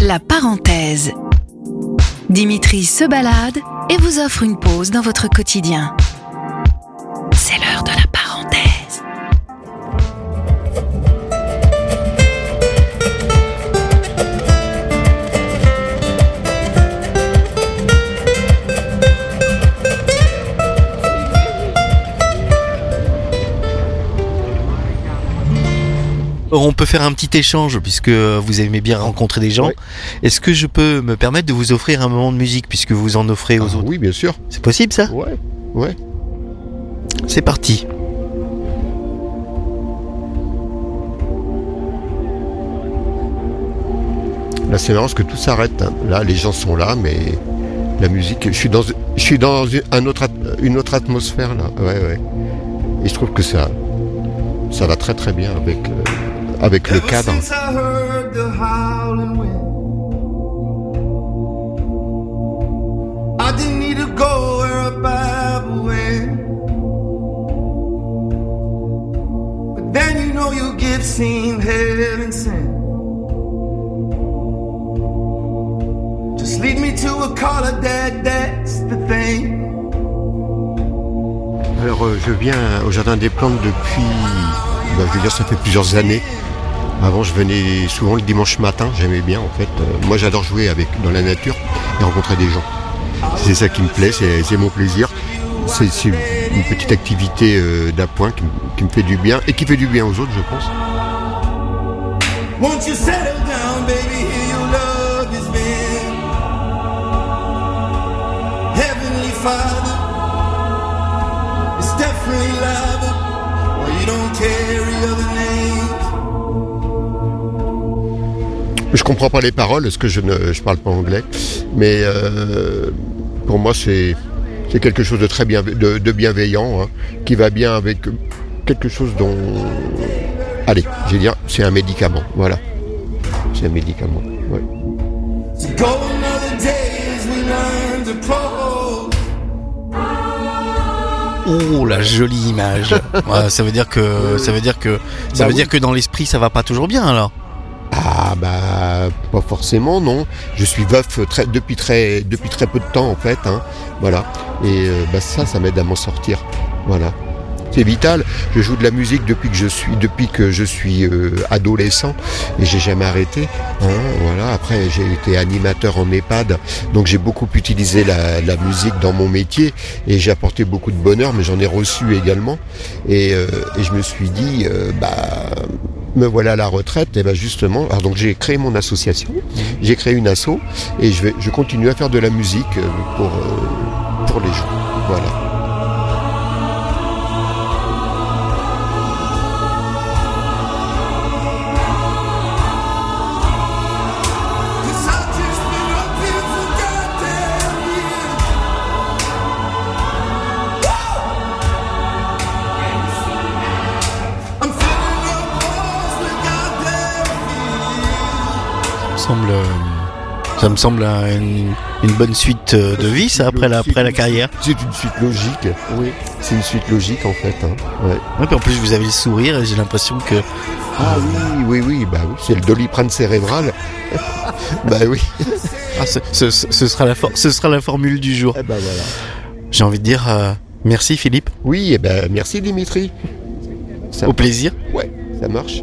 La parenthèse. Dimitri se balade et vous offre une pause dans votre quotidien. C'est l'heure de la On peut faire un petit échange puisque vous aimez bien rencontrer des gens. Est-ce que je peux me permettre de vous offrir un moment de musique puisque vous en offrez aux Ah autres oui, bien sûr. C'est possible ça Ouais, ouais. C'est parti. Là, c'est marrant parce que tout s'arrête. hein. Là, les gens sont là, mais la musique, je suis dans, je suis dans une, un autre, at- une autre atmosphère là. Ouais, ouais. Et je trouve que ça, ça va très très bien avec, euh, avec le cadre. then you know heaven sent. Just lead me to a that's the thing. Alors, je viens au Jardin des Plantes depuis, bah, je veux dire, ça fait plusieurs années. Avant, je venais souvent le dimanche matin, j'aimais bien en fait. Euh, moi, j'adore jouer avec dans la nature et rencontrer des gens. C'est ça qui me plaît, c'est mon plaisir. C'est une petite activité euh, d'appoint qui, me fait du bien et qui fait du bien aux autres, je pense. It's definitely love. Je comprends pas les paroles parce que je ne je parle pas anglais, mais euh, pour moi c'est c'est quelque chose de très bien de, de bienveillant hein, qui va bien avec quelque chose dont allez, je vais dire c'est un médicament, voilà. C'est un médicament. ouais. Oh la jolie image. Ouais, ça veut dire que ça veut dire que ça Bah veut oui. dire que dans l'esprit ça va pas toujours bien alors. Ah bah pas forcément non. Je suis veuf depuis très depuis très peu de temps en fait. hein. Voilà. Et euh, bah, ça, ça m'aide à m'en sortir. Voilà. C'est vital. Je joue de la musique depuis que je suis depuis que je suis euh, adolescent et j'ai jamais arrêté. hein. Voilà. Après j'ai été animateur en EHPAD, donc j'ai beaucoup utilisé la, la musique dans mon métier et j'ai apporté beaucoup de bonheur, mais j'en ai reçu également. Et, euh, et je me suis dit bah me voilà à la retraite, et ben justement, alors donc j'ai créé mon association, j'ai créé une asso et je vais, je continue à faire de la musique euh, pour euh, pour les gens, voilà. Semble ça me semble un- une, une bonne suite euh, de vie ça après la après la carrière. C'est une suite logique, oui. C'est une suite logique en fait. Hein. Ouais. Ouais, puis en plus vous avez le sourire et j'ai l'impression que Ah oui, oui, oui, bah oui, c'est le doliprane cérébral. bah oui. ah, ce, ce- ce sera la for- ce sera la formule du jour. Eh ben voilà. J'ai envie de dire euh, merci Philippe, Oui, et ben merci Dimitri. Ça, au plaisir. ouais, ça marche.